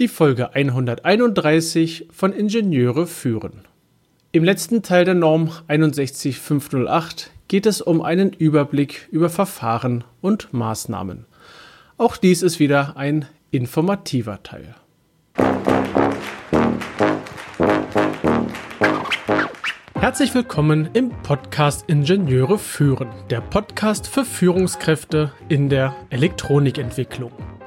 Die Folge 131 von Ingenieure führen. Im letzten Teil der Norm 61508 geht es um einen Überblick über Verfahren und Maßnahmen. Auch dies ist wieder ein informativer Teil. Herzlich willkommen im Podcast Ingenieure führen, der Podcast für Führungskräfte in der Elektronikentwicklung.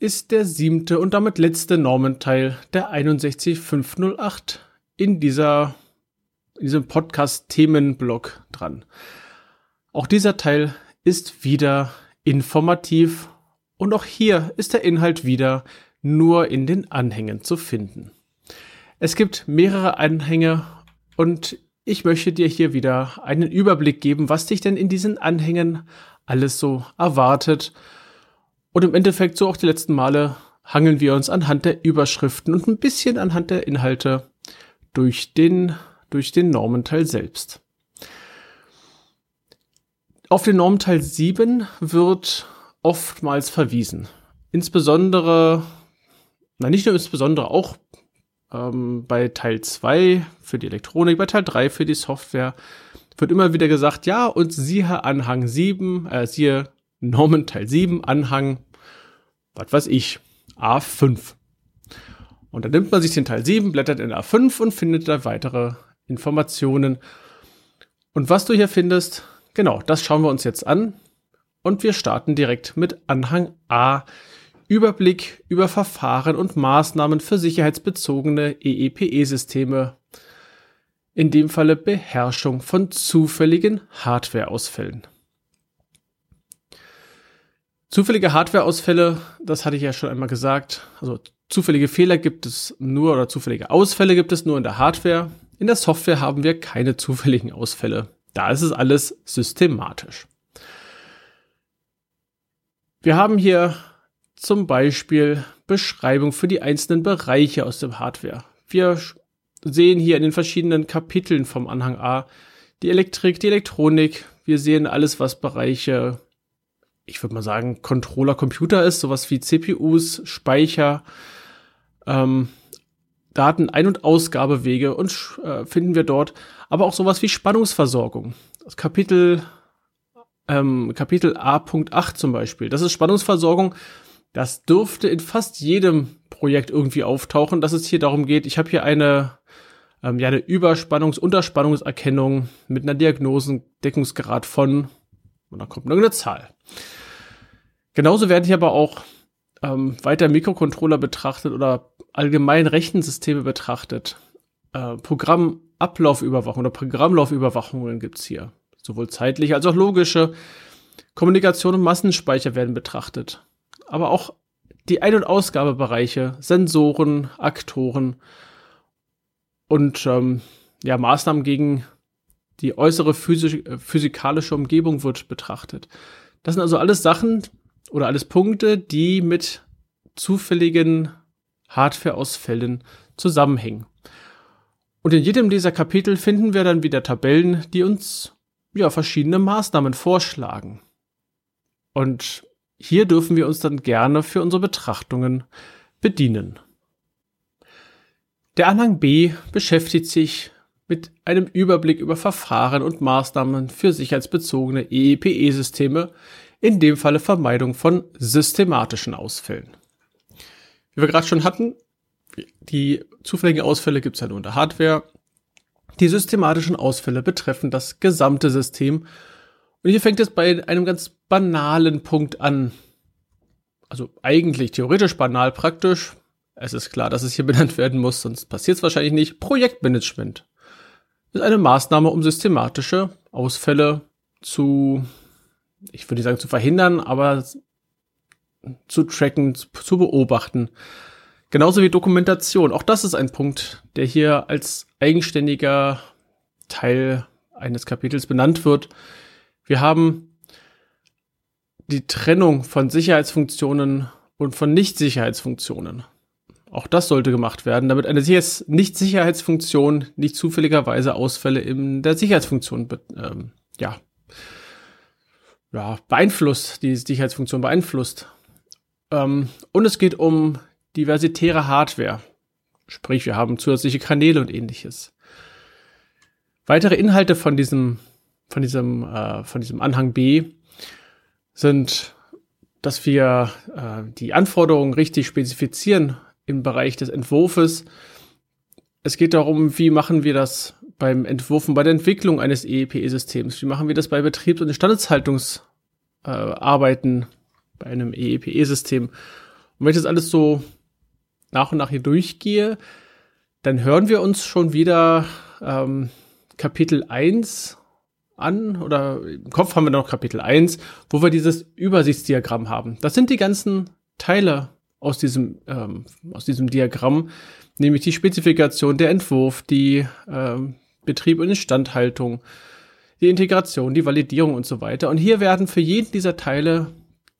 ist der siebte und damit letzte Normenteil der 61508 in dieser in diesem Podcast-Themenblock dran. Auch dieser Teil ist wieder informativ und auch hier ist der Inhalt wieder nur in den Anhängen zu finden. Es gibt mehrere Anhänge und ich möchte dir hier wieder einen Überblick geben, was dich denn in diesen Anhängen alles so erwartet und im Endeffekt, so auch die letzten Male, hangeln wir uns anhand der Überschriften und ein bisschen anhand der Inhalte durch den, durch den Normenteil selbst. Auf den Normenteil 7 wird oftmals verwiesen. Insbesondere, na nicht nur insbesondere, auch ähm, bei Teil 2 für die Elektronik, bei Teil 3 für die Software wird immer wieder gesagt, ja, und siehe Anhang 7, äh, siehe Normen Teil 7, Anhang, was weiß ich, A5. Und dann nimmt man sich den Teil 7, blättert in A5 und findet da weitere Informationen. Und was du hier findest, genau, das schauen wir uns jetzt an. Und wir starten direkt mit Anhang A. Überblick über Verfahren und Maßnahmen für sicherheitsbezogene EEPE-Systeme. In dem Falle Beherrschung von zufälligen Hardwareausfällen. Zufällige Hardwareausfälle, das hatte ich ja schon einmal gesagt. Also zufällige Fehler gibt es nur oder zufällige Ausfälle gibt es nur in der Hardware. In der Software haben wir keine zufälligen Ausfälle. Da ist es alles systematisch. Wir haben hier zum Beispiel Beschreibung für die einzelnen Bereiche aus dem Hardware. Wir sehen hier in den verschiedenen Kapiteln vom Anhang A die Elektrik, die Elektronik. Wir sehen alles, was Bereiche ich würde mal sagen, Controller-Computer ist, sowas wie CPUs, Speicher, ähm, Daten, Ein- und Ausgabewege und äh, finden wir dort, aber auch sowas wie Spannungsversorgung. Das Kapitel, ähm, Kapitel A.8 zum Beispiel, das ist Spannungsversorgung. Das dürfte in fast jedem Projekt irgendwie auftauchen, dass es hier darum geht, ich habe hier eine, ähm, ja, eine Überspannungs-, Unterspannungserkennung mit einer Diagnosendeckungsgrad von, und dann kommt irgendeine Zahl. Genauso werden hier aber auch ähm, weiter Mikrocontroller betrachtet oder allgemein Rechensysteme betrachtet. Äh, Programmablaufüberwachung oder Programmlaufüberwachungen gibt's hier. Sowohl zeitliche als auch logische. Kommunikation und Massenspeicher werden betrachtet. Aber auch die Ein- und Ausgabebereiche, Sensoren, Aktoren und ähm, ja, Maßnahmen gegen die äußere physik physikalische Umgebung wird betrachtet. Das sind also alles Sachen, oder alles Punkte, die mit zufälligen Hardware-Ausfällen zusammenhängen. Und in jedem dieser Kapitel finden wir dann wieder Tabellen, die uns ja verschiedene Maßnahmen vorschlagen. Und hier dürfen wir uns dann gerne für unsere Betrachtungen bedienen. Der Anhang B beschäftigt sich mit einem Überblick über Verfahren und Maßnahmen für sicherheitsbezogene EEPE-Systeme, in dem Falle Vermeidung von systematischen Ausfällen. Wie wir gerade schon hatten, die zufälligen Ausfälle gibt es ja nur in der Hardware. Die systematischen Ausfälle betreffen das gesamte System. Und hier fängt es bei einem ganz banalen Punkt an. Also eigentlich theoretisch banal, praktisch. Es ist klar, dass es hier benannt werden muss, sonst passiert es wahrscheinlich nicht. Projektmanagement ist eine Maßnahme, um systematische Ausfälle zu ich würde nicht sagen zu verhindern, aber zu tracken, zu beobachten. Genauso wie Dokumentation. Auch das ist ein Punkt, der hier als eigenständiger Teil eines Kapitels benannt wird. Wir haben die Trennung von Sicherheitsfunktionen und von Nicht-Sicherheitsfunktionen. Auch das sollte gemacht werden, damit eine Nicht-Sicherheitsfunktion nicht zufälligerweise Ausfälle in der Sicherheitsfunktion ähm, ja, ja, beeinflusst, die Sicherheitsfunktion beeinflusst. Ähm, und es geht um diversitäre Hardware. Sprich, wir haben zusätzliche Kanäle und ähnliches. Weitere Inhalte von diesem, von diesem, äh, von diesem Anhang B sind, dass wir äh, die Anforderungen richtig spezifizieren im Bereich des Entwurfes. Es geht darum, wie machen wir das beim Entwurf und bei der Entwicklung eines EEPE-Systems? Wie machen wir das bei Betriebs- und Instandhaltungsarbeiten äh, bei einem EEPE-System? Und wenn ich das alles so nach und nach hier durchgehe, dann hören wir uns schon wieder ähm, Kapitel 1 an oder im Kopf haben wir noch Kapitel 1, wo wir dieses Übersichtsdiagramm haben. Das sind die ganzen Teile aus diesem, ähm, aus diesem Diagramm, nämlich die Spezifikation, der Entwurf, die ähm, Betrieb und Instandhaltung, die Integration, die Validierung und so weiter. Und hier werden für jeden dieser Teile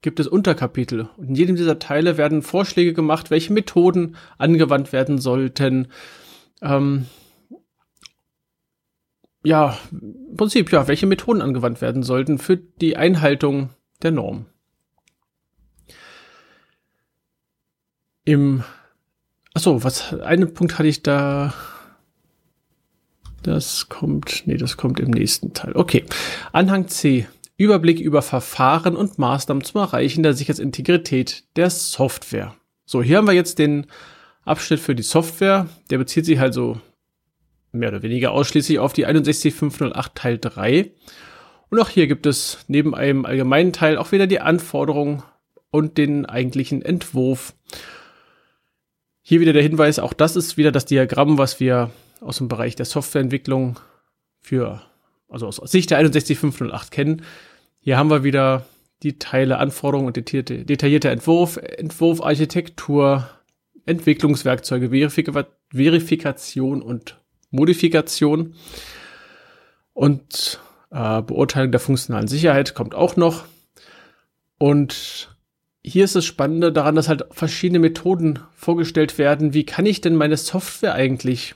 gibt es Unterkapitel. Und in jedem dieser Teile werden Vorschläge gemacht, welche Methoden angewandt werden sollten. Ähm, ja, im Prinzip, ja, welche Methoden angewandt werden sollten für die Einhaltung der Norm. Im, achso, was, einen Punkt hatte ich da, das kommt, nee, das kommt im nächsten Teil. Okay. Anhang C. Überblick über Verfahren und Maßnahmen zum Erreichen der Sicherheitsintegrität der Software. So, hier haben wir jetzt den Abschnitt für die Software. Der bezieht sich halt so mehr oder weniger ausschließlich auf die 61508 Teil 3. Und auch hier gibt es neben einem allgemeinen Teil auch wieder die Anforderungen und den eigentlichen Entwurf. Hier wieder der Hinweis, auch das ist wieder das Diagramm, was wir aus dem Bereich der Softwareentwicklung für, also aus Sicht der 61508 kennen. Hier haben wir wieder die Teile, Anforderungen und detaillierte, detaillierte Entwurf, Entwurf, Architektur, Entwicklungswerkzeuge, Verifika Verifikation und Modifikation und äh, Beurteilung der funktionalen Sicherheit kommt auch noch. Und hier ist das Spannende daran, dass halt verschiedene Methoden vorgestellt werden. Wie kann ich denn meine Software eigentlich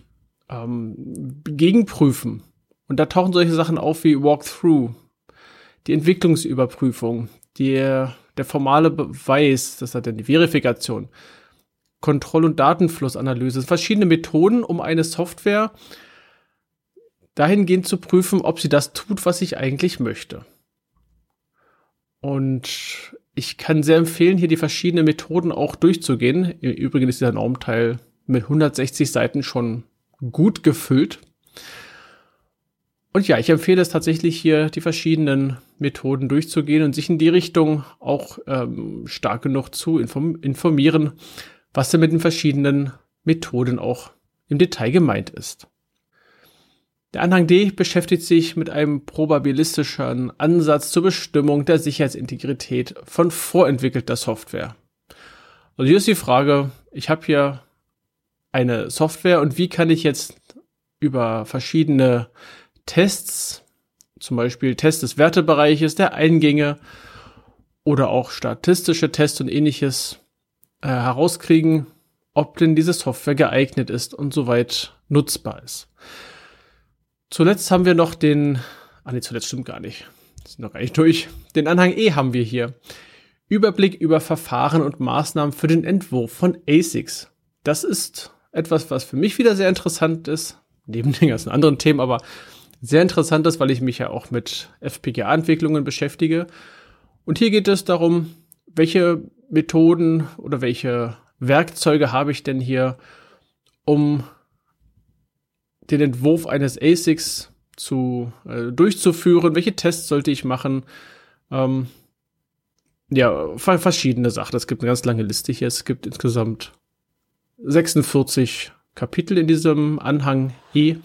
ähm, gegenprüfen? Und da tauchen solche Sachen auf wie Walkthrough, die Entwicklungsüberprüfung, die, der formale Beweis, das hat dann die Verifikation, Kontroll- und Datenflussanalyse, verschiedene Methoden, um eine Software dahingehend zu prüfen, ob sie das tut, was ich eigentlich möchte. Und ich kann sehr empfehlen, hier die verschiedenen Methoden auch durchzugehen. Im Übrigen ist dieser Normteil mit 160 Seiten schon gut gefüllt. Und ja, ich empfehle es tatsächlich hier, die verschiedenen Methoden durchzugehen und sich in die Richtung auch ähm, stark genug zu inform informieren, was denn mit den verschiedenen Methoden auch im Detail gemeint ist. Der Anhang D beschäftigt sich mit einem probabilistischen Ansatz zur Bestimmung der Sicherheitsintegrität von vorentwickelter Software. Also hier ist die Frage, ich habe hier eine Software und wie kann ich jetzt über verschiedene Tests, zum Beispiel Test des Wertebereiches, der Eingänge oder auch statistische Tests und ähnliches äh, herauskriegen, ob denn diese Software geeignet ist und soweit nutzbar ist. Zuletzt haben wir noch den, ah nee, zuletzt stimmt gar nicht. Das noch gar nicht durch. Den Anhang E haben wir hier. Überblick über Verfahren und Maßnahmen für den Entwurf von ASICs. Das ist etwas, was für mich wieder sehr interessant ist, neben den ganzen anderen Themen, aber sehr interessant ist, weil ich mich ja auch mit FPGA-Entwicklungen beschäftige. Und hier geht es darum, welche Methoden oder welche Werkzeuge habe ich denn hier, um den Entwurf eines ASICs zu, äh, durchzuführen. Welche Tests sollte ich machen? Ähm, ja, verschiedene Sachen. Es gibt eine ganz lange Liste hier. Es gibt insgesamt 46 Kapitel in diesem Anhang E.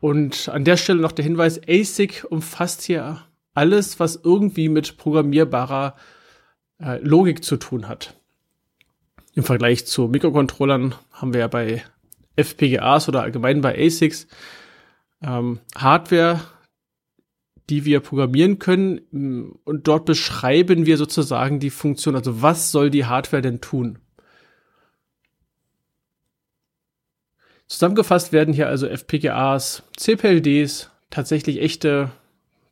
Und an der Stelle noch der Hinweis, ASIC umfasst hier alles, was irgendwie mit programmierbarer äh, Logik zu tun hat. Im Vergleich zu Mikrocontrollern haben wir ja bei FPGAs oder allgemein bei ASICs ähm, Hardware, die wir programmieren können mm, und dort beschreiben wir sozusagen die Funktion. Also was soll die Hardware denn tun? Zusammengefasst werden hier also FPGAs, CPLDs, tatsächlich echte,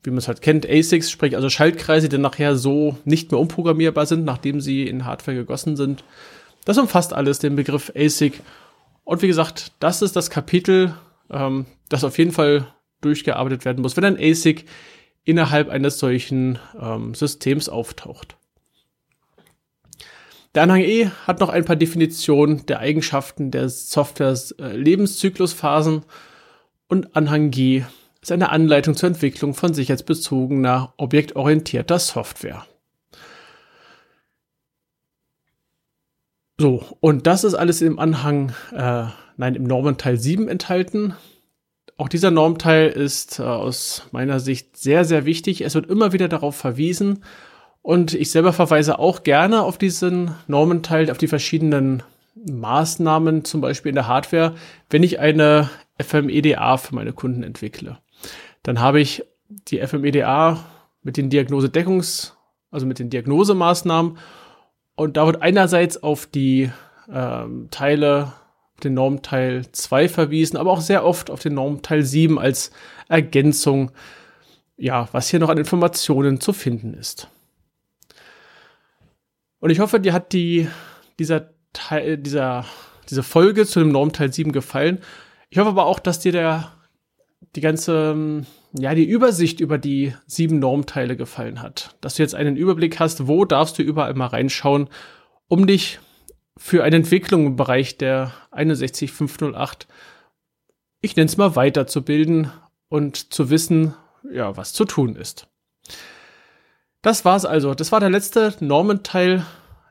wie man es halt kennt, ASICs, sprich also Schaltkreise, die nachher so nicht mehr umprogrammierbar sind, nachdem sie in Hardware gegossen sind. Das umfasst alles den Begriff ASIC. Und wie gesagt, das ist das Kapitel, ähm, das auf jeden Fall durchgearbeitet werden muss, wenn ein ASIC innerhalb eines solchen ähm, Systems auftaucht. Der Anhang E hat noch ein paar Definitionen der Eigenschaften der Softwares äh, Lebenszyklusphasen und Anhang G ist eine Anleitung zur Entwicklung von sicherheitsbezogener, objektorientierter Software. So, und das ist alles im Anhang, äh, nein, im Normenteil 7 enthalten. Auch dieser Normteil ist äh, aus meiner Sicht sehr, sehr wichtig. Es wird immer wieder darauf verwiesen. Und ich selber verweise auch gerne auf diesen Normenteil, auf die verschiedenen Maßnahmen, zum Beispiel in der Hardware, wenn ich eine FMEDA für meine Kunden entwickle. Dann habe ich die FMEDA mit den Diagnosedeckungs, also mit den Diagnosemaßnahmen. Und da wird einerseits auf die ähm, Teile den Normteil 2 verwiesen, aber auch sehr oft auf den Normteil 7 als Ergänzung, ja, was hier noch an Informationen zu finden ist. Und ich hoffe, dir hat die, dieser Teil, dieser, diese Folge zu dem Normteil 7 gefallen. Ich hoffe aber auch, dass dir der, die ganze, ja, die Übersicht über die sieben Normteile gefallen hat. Dass du jetzt einen Überblick hast, wo darfst du überall mal reinschauen, um dich für eine Entwicklung im Bereich der 61508, ich nenne es mal weiterzubilden und zu wissen, ja, was zu tun ist. Das war's also. Das war der letzte Normenteil.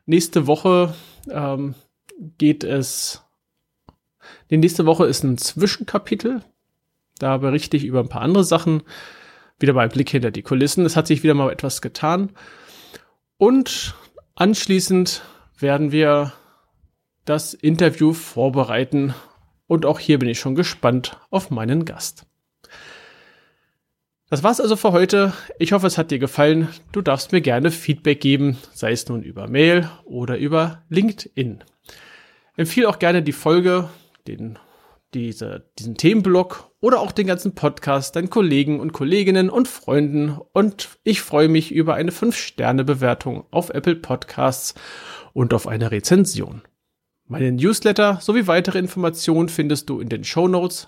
Nächste Woche ähm, geht es. Die nächste Woche ist ein Zwischenkapitel. Da berichte ich über ein paar andere Sachen. Wieder mal ein Blick hinter die Kulissen. Es hat sich wieder mal etwas getan. Und anschließend werden wir das Interview vorbereiten. Und auch hier bin ich schon gespannt auf meinen Gast. Das war's also für heute. Ich hoffe, es hat dir gefallen. Du darfst mir gerne Feedback geben, sei es nun über Mail oder über LinkedIn. Empfehle auch gerne die Folge, den, diese, diesen Themenblock oder auch den ganzen Podcast deinen Kollegen und Kolleginnen und Freunden. Und ich freue mich über eine 5-Sterne-Bewertung auf Apple Podcasts und auf eine Rezension. Meine Newsletter sowie weitere Informationen findest du in den Show Notes